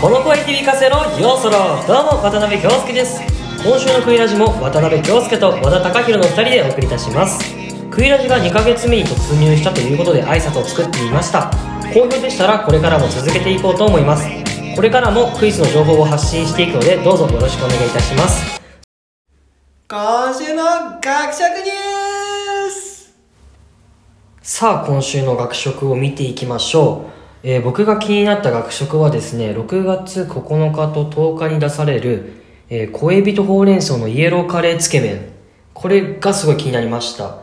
この声響かせろようそろ。どうも渡辺京介です。今週のクイラジも渡辺京介と和田貴弘の2人でお送りいたします。クイラジが2ヶ月目に突入したということで挨拶を作ってみました。好評でしたらこれからも続けていこうと思います。これからもクイズの情報を発信していくのでどうぞよろしくお願いいたします。今週の学食ニュース。さあ今週の学食を見ていきましょう、えー僕が気になった学食はですね6月9日と10日に出される、えー、小エビとほうれん草のイエローカレーつけ麺。これがすごい気になりました。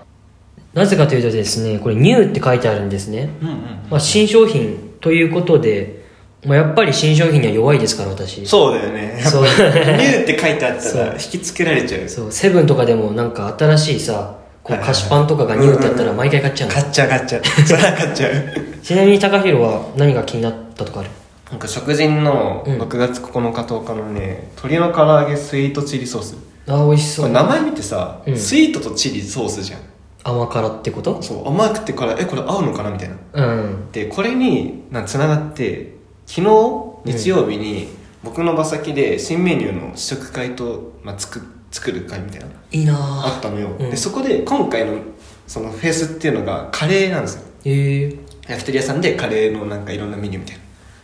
なぜかというとですねこれニューって書いてあるんですね、うんうんまあ、新商品ということで、まあ、やっぱり新商品には弱いですから私。そうだよね。そう。ニューって書いてあったら引きつけられちゃう。そう。セブンとかでもなんか新しいさこうはいはいはい。菓子パンとかがニューってやったら毎回買っちゃうの。買っちゃう買っちゃう。それは買っちゃう ちなみに高弘は何が気になったとかある？なんか食人のうん。6月9日10日のね鶏の唐揚げスイートチリソース。あー美味しそう。これ名前見てさ、うん。スイートとチリソースじゃん。甘辛ってこと？そう甘くてからえこれ合うのかなみたいな。うん。でこれになんつながって昨日日曜日に僕の場先で新メニューの試食会と、まあ、作作る会みたいな。のいいなあったのよ、うん。でそこで今回のそのフェスっていうのがカレーなんですよ。へえ焼き鳥屋さんでカレーのなんかいろんなメニューみたいな。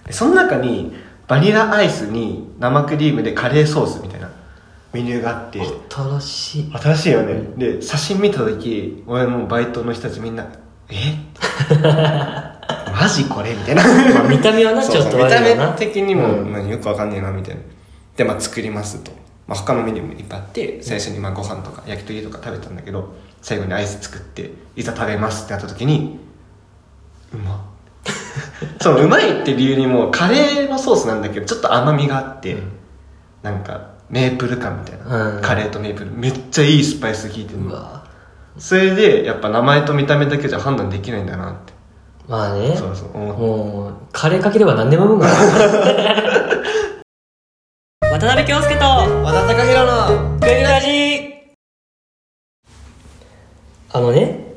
でその中にバニラアイスに生クリームでカレーソースみたいなメニューがあって。新しい。新しいよね、で写真見た時俺もバイトの人たちみんな「え？マジこれ?」みたいな。まあ見た目はなちょっと見た目的にも、うん。何よくわかんねえなみたいな。でまあ作りますと、まあ、他のメニューもいっぱいあって最初にまあご飯とか焼き鳥とか食べたんだけど最後にアイス作っていざ食べますってなった時に うまっそのうまいって理由にもうカレーのソースなんだけどちょっと甘みがあって、うん。なんかメープル感みたいな、うん。カレーとメープル。めっちゃいいスパイス効いてるわ。それでやっぱ名前と見た目だけじゃ判断できないんだなって。まあね。そうそうもうカレーかければ何でも飲むから。渡辺京介と和田貴弘のグリラジあのね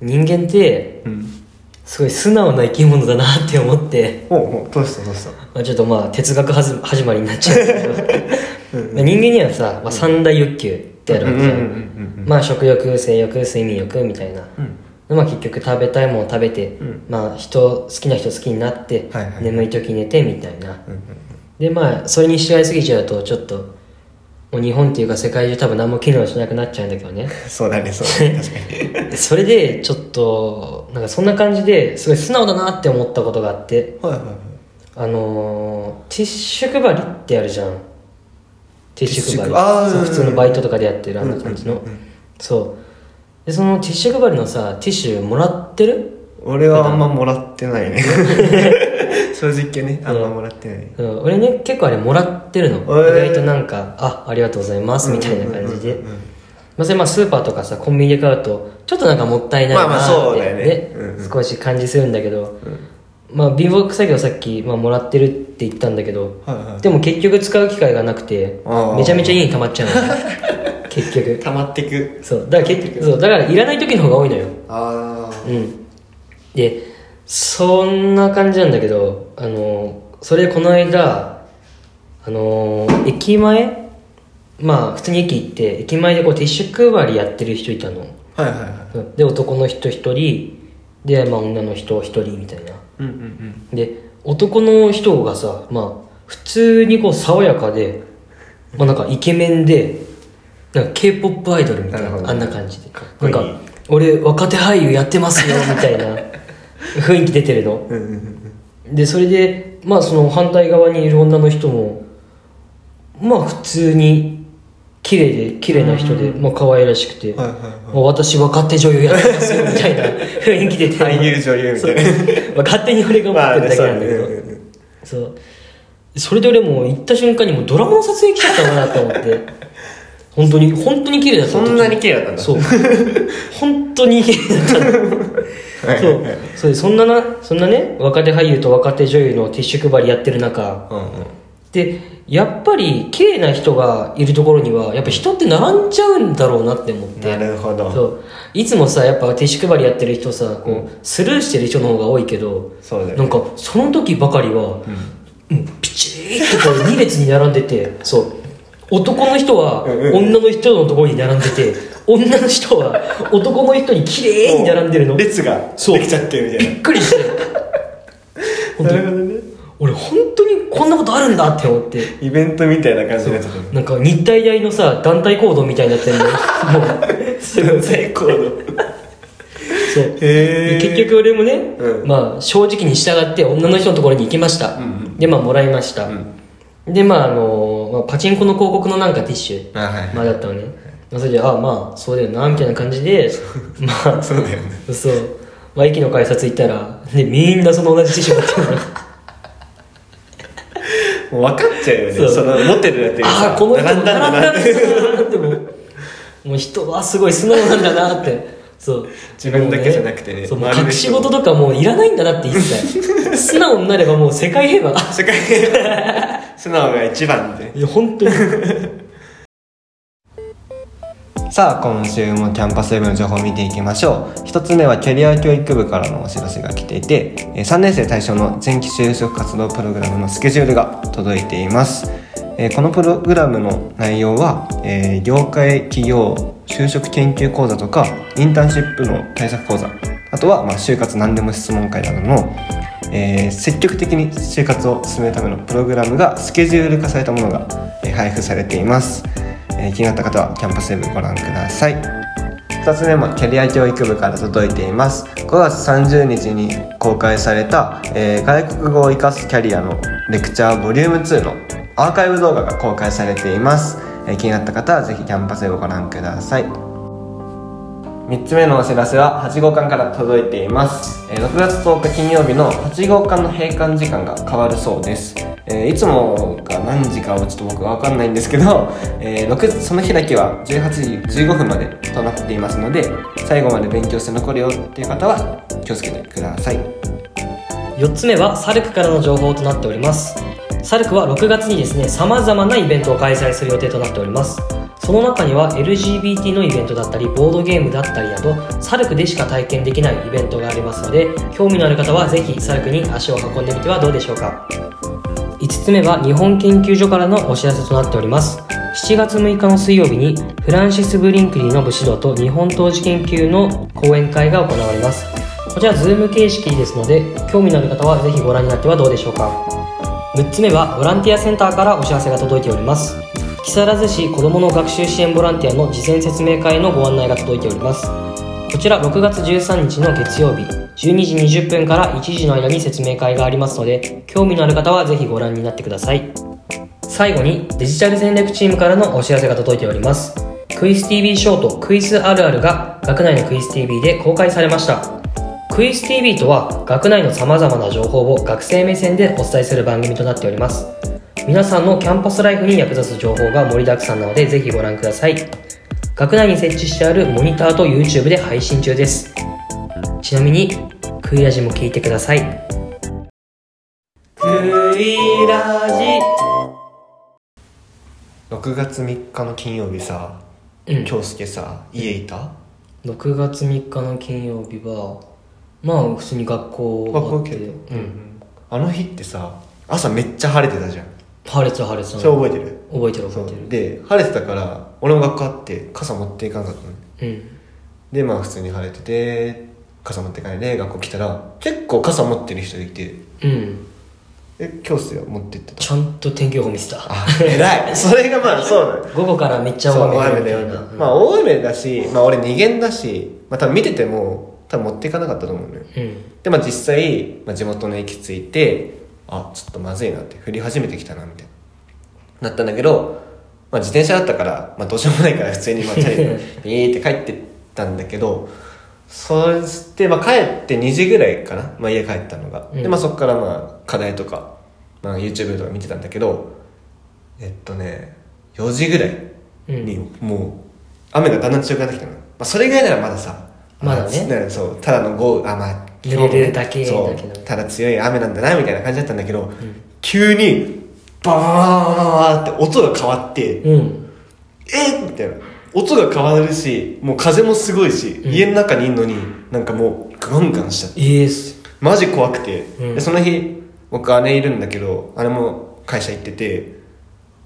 人間ってうんすごい素直な生き物だなって思って、ほうほうどうしたどうした？まあ、ちょっとまあ哲学はず始まりになっちゃうけど。人間にはさ、まあ、三大欲求ってあるわけじゃん,、うんうんうんうん。まあ食欲性欲睡眠欲みたいな、うん。でまあ、結局食べたいものを食べて、うん。まあ人好きな人好きになって、はいはい眠い時寝てみたいな、うんうん。でまあそれに従いすぎちゃうとちょっともう日本っていうか世界中多分何も機能しなくなっちゃうんだけどね。そうだねそうだね確かに。で それでちょっとなんかそんな感じですごい素直だなって思ったことがあって。はいはいはい。あのー、ティッシュ配りってあるじゃん。ティッシュ配り。あ普通のバイトとかでやってるあんな感じの、うんうんうん。そう。でそのティッシュ配りのさティッシュもらってる？俺はあんまもらってないね 正直ねあんまもらってない。うん。俺ね結構あれもらってるの、えー。意外となんか「あありがとうございます」みたいな感じで、うん。うんうんうんまあ、それまあスーパーとかさコンビニで買うとちょっとなんかもったいないなまあまあそうだよね。ってうんうん。少し感じするんだけど、まあ貧乏くさいけどさっき、まあ、もらってるって言ったんだけど、はいはいでも結局使う機会がなくてめちゃめちゃ家に溜まっちゃうの。結局。溜まってく。そう。だから結局そう。だからいらない時の方が多いのよ。ああうん。でそんな感じなんだけどあのそれでこの間あの駅前？まあ普通に駅行って駅前でこうティッシュ配りやってる人いたの。はいはいはい。うんで男の人一人で、まあ、女の人一人みたいな。うんうんうん。で男の人がさまあ普通にこう爽やかで、まあ、なんかイケメンでなんか k p o p アイドルみたいなあんな感じで。なんか俺若手俳優やってますよみたいな雰囲気出てるの。うんうんうんでそれでまあその反対側にいる女の人もまあ普通に綺麗で綺麗な人で、まあ可愛らしくて、はいはいはい。もう私若手女優やってますよみたいな 雰囲気出てる俳優女優みたいな。そう。まあ勝手に俺が思ってるだけなんだけど、それで俺もう行った瞬間にもうドラマの撮影来ちゃったかなと思って。本当に本当に綺麗だったそんなに綺麗だったんだ。そう。本当に綺麗だったの。はいそう。それでそんななそんなね若手俳優と若手女優のティッシュ配りやってる中うんうん。でやっぱり綺麗な人がいるところにはやっぱ人って並んじゃうんだろうなって思って。なるほど。そう。いつもさやっぱティッシュ配りやってる人さこうスルーしてる人の方が多いけどそうだよね。なんかその時ばかりは、もうぴっきちーっとこう2列に並んでてそう。男の人は女の人のところに並んでて女の人は男の人に綺麗に並んでるの。びっ列がそうできちゃってるみたいくりして。本当にななるほどね。俺本当にこんなことあるんだって思って。イベントみたいな感じになっちゃった。なんか日体大のさ団体行動みたいになってんの。もう。すごい最高のそう結局俺もね、うん。まあ正直に従って女の人のところに行きました、んうん。でまあもらいました、ん。でまああの、まあ、パチンコの広告のなんかティッシュ。あはいまあだったのね。まあそれであまあそうだよなみたい。な感じでまあそうだよねそう、まあ、駅の改札行ったらでみんなその同じティッシュ持ってるのもう分かっちゃうよねそその持ってるやつああこの人並んだんだなってもう人はすごい。素直なんだなってそう自分だけじゃなくてねそう隠し事とかもうい。らない。んだなって一切素直になればもう世界平和世界平和素直が一番でい。や本当にさあ今週もキャンパスウェブの情報を見ていきましょう。一つ目はキャリア教育部からのお知らせが来ていて3年生対象の前期就職活動プログラムのスケジュールが届いています。このプログラムの内容は、業界企業就職研究講座とかインターンシップの対策講座。あとは、ま、就活何でも質問会などの、えー積極的に就活を進めるためのプログラムがスケジュール化されたものが、え配布されています、えー気になった方はキャンパスウェブご覧ください。2つ目もキャリア教育部から届いています。5月30日に公開された、えー外国語を生かすキャリアのレクチャーボリューム2のアーカイブ動画が公開されています、えー気になった方はぜひキャンパスウェブご覧ください。3つ目のお知らせは8号館から届いています、えー6月10日金曜日の8号館の閉館時間が変わるそうです、えーいつもが何時かはちょっと僕は分かんないんですけど、えー6その日だけは18時15分までとなっていますので最後まで勉強して残るよっていう方は気をつけてください。4つ目はサルクからの情報となっております。サルクは6月にですねさまざまなイベントを開催する予定となっております。その中には LGBT のイベントだったりボードゲームだったりなどサルクでしか体験できないイベントがありますので興味のある方はぜひサルクに足を運んでみてはどうでしょうか。5つ目は日本研究所からのお知らせとなっております。7月6日の水曜日にフランシス・ブリンクリーの武士道と日本陶磁研究の講演会が行われます。こちら Zoom 形式ですので興味のある方はぜひご覧になってはどうでしょうか。6つ目はボランティアセンターからお知らせが届いております。木更津市子どもの学習支援ボランティアの事前説明会のご案内が届いております。こちら6月13日の月曜日12時20分から1時の間に説明会がありますので興味のある方はぜひご覧になってください。最後にデジタル戦略チームからのお知らせが届いております。クイズ TV ショートクイズあるあるが学内のクイズ TV で公開されました。クイズ TV とは学内の様々な情報を学生目線でお伝えする番組となっております。皆さんのキャンパスライフに役立つ情報が盛りだくさんなのでぜひご覧ください。学内に設置してあるモニターと YouTube で配信中です。ちなみにクイラジも聞いてください。クイラジ。6月3日の金曜日さうん。京介さ家いた？6月3日の金曜日はまあ普通に学校あって。学校来てうん。あの日ってさ朝めっちゃ晴れてたじゃん晴れてた晴れてたそれ覚えてる。覚えてる覚えてる。で晴れてたから俺も学校あって傘持っていかなかったのうん。でまあ普通に晴れてて傘持って帰で学校来たら結構傘持ってる人がいて。うん。え教室は持ってってた？ちゃんと天気予報見てた。あ偉い。それがまあそうなの午後からめっちゃ大雨大雨だよな、うんまあ大雨だし、まあ、俺二限だし、まあ、多分見てても多分持っていかなかったと思うのよ。うん。でまあ実際、まあ、地元の駅着いてあちょっとまずいなって降り始めてきたなみたいな。なったんだけど、まあ、自転車だったから、まあ、どうしようもないから普通にまあチャリで ビーって帰ってったんだけどそして、まあ、帰って2時ぐらいかな、まあ、家帰ったのが、うん。でまあそこからまあ課題とか、まあ、YouTube とか見てたんだけどえっとね4時ぐらいにもう雨がだんだん強くなってきたの、まあ、それぐらいならまださまだね。そうただの豪雨あまあ濡れるだけだけどただ強い雨なんだなみたいな感じだったんだけど、急にバーって音が変わって、うん。え？っみたいな。音が変わるしもう風もすごいし、家の中にいんのになんかもうガンガンしちゃって。イエス。マジ怖くて、うん。でその日僕姉いるんだけどあれも会社行ってて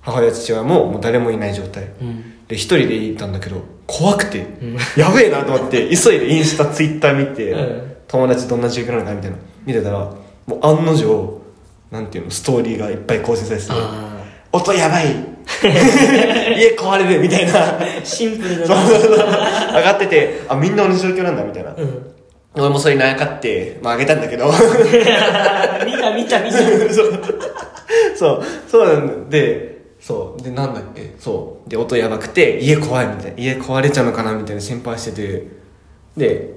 母親父親ももう誰もいない状態。うん。で一人でいたんだけど怖くて、ん。やべえなと思って急いでインスタツイッター見て、うん友達どんな状況なのかみたいな。見てたらもう案の定なんていうのストーリーがいっぱい更新されててあ音やばい。家壊れるみたいな。あシンプルだな。そう上がっててあみんな同じ状況なんだみたいな、うん。俺もそれにあやかって、まあ、あげたんだけど。見た見た見た。そう。そう。そうなんでそう。でなんだっけ？そう。で音やばくて家怖いみたいな。家壊れちゃうのかなみたいな心配してて。で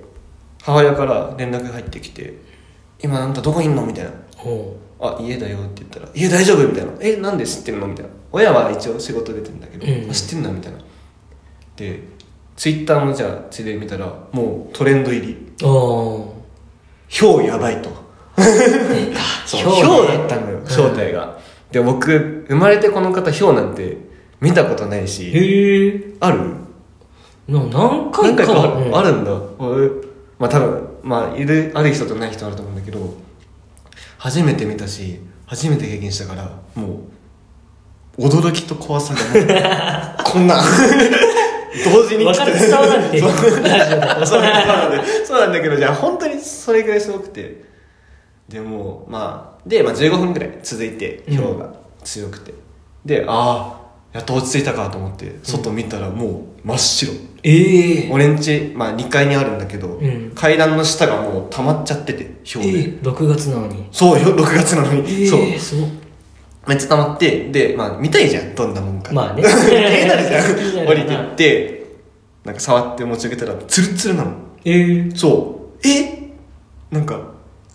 母親から連絡が入ってきて「今あんたどこいんの?」みたいな。ほ「あ家だよ」って言ったら「家大丈夫?」みたいな「えなんで知ってるの?」みたいな親は一応仕事出てんだけど「うんあ知ってんだ」みたいな。でツイッターもじゃあついで見たらもうトレンド入り。うおひょうやばいと。そうひょうだったのよ正体が、で僕生まれてこの方ひょうなんて見たことないし。へえある？な何回かある,、うん。あるんだ。俺まあ多分まあいるある人とない人あると思うんだけど初めて見たし初めて経験したからもう驚きと怖さが こんな。同時にわかる伝わらんってそうなんだそうなんだけどじゃあ本当にそれぐらいすごくて。でもまあで、まあ、15分ぐらい続いてうん。氷が強くて、でああやっと落ち着いたかと思って外見たらもう真っ白、ええ。俺んち、まあ、2階にあるんだけど、うん。階段の下がもう溜まっちゃっててえ氷で、え6月なのに。そうよ6月なのに、ええそう。すごっ。めっちゃ溜まってでまあ見たいじゃんどんなもんか。まあね。気になるじゃん。る降りてってなんか触って持ち上げたらツルッツルなの。ええ。そう。え？なんか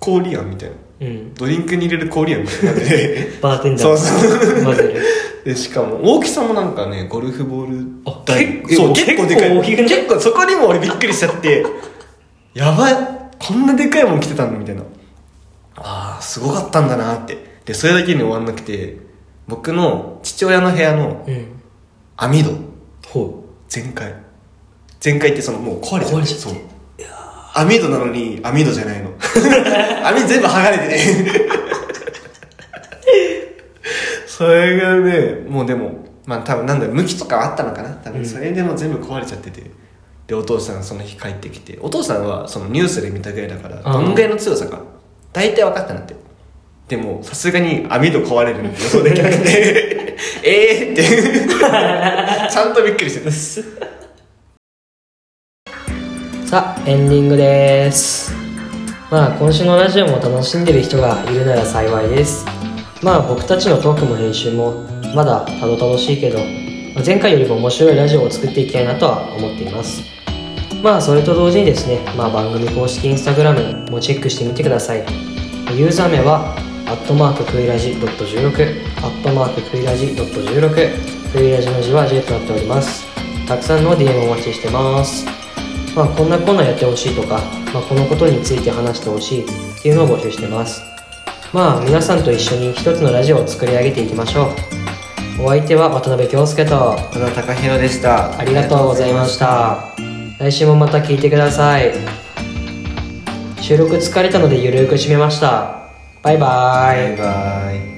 氷やんみたいなうん。ドリンクに入れる氷やん。みたいな感じでバーテンダそうーそう。混ぜるでしかも大きさもなんかねゴルフボールあ大結構そう結構でかい。結構そこにも俺びっくりしちゃって。やばい。こんなでかいもん来てたんだみたいな。ああすごかったんだなって。でそれだけに終わんなくて僕の父親の部屋のうん。網戸。ほ全開。全開ってそのもう壊れちゃって。壊れちゃって。そう網戸なのに網戸じゃないの。網全部剥がれてね。それがねもうでもまあ多分なんだろう向きとかはあったのかな。多分それでも全部壊れちゃってて、でお父さんその日帰ってきて。お父さんはそのニュースで見たぐらいだからどんぐらいの強さか大体分かったなって。でもさすがに網戸壊れるって予想できなくて。ええって。ちゃんとびっくりしてた。うさあエンディングです。まあ今週のラジオも楽しんでる人がいるなら幸いです。まあ僕たちのトークも編集もまだたどたどしいけど前回よりも面白いラジオを作っていきたいなとは思っています。まあそれと同時にですね、まあ、番組公式インスタグラムもチェックしてみてください。ユーザー名はアットマーククイラジ .16 アットマーククイラジ .16 クイラジの字は J となっております。たくさんの DM お待ちしてます。まあこんなコーナーやってほしいとか、まあ、このことについて話してほしいっていうのを募集してます。まあ皆さんと一緒に一つのラジオを作り上げていきましょう。お相手は渡辺京介と。和田貴弘でした。ありがとうございました。来週もまた聞いてください。収録疲れたのでゆるく締めました。バイバイ。バイバイ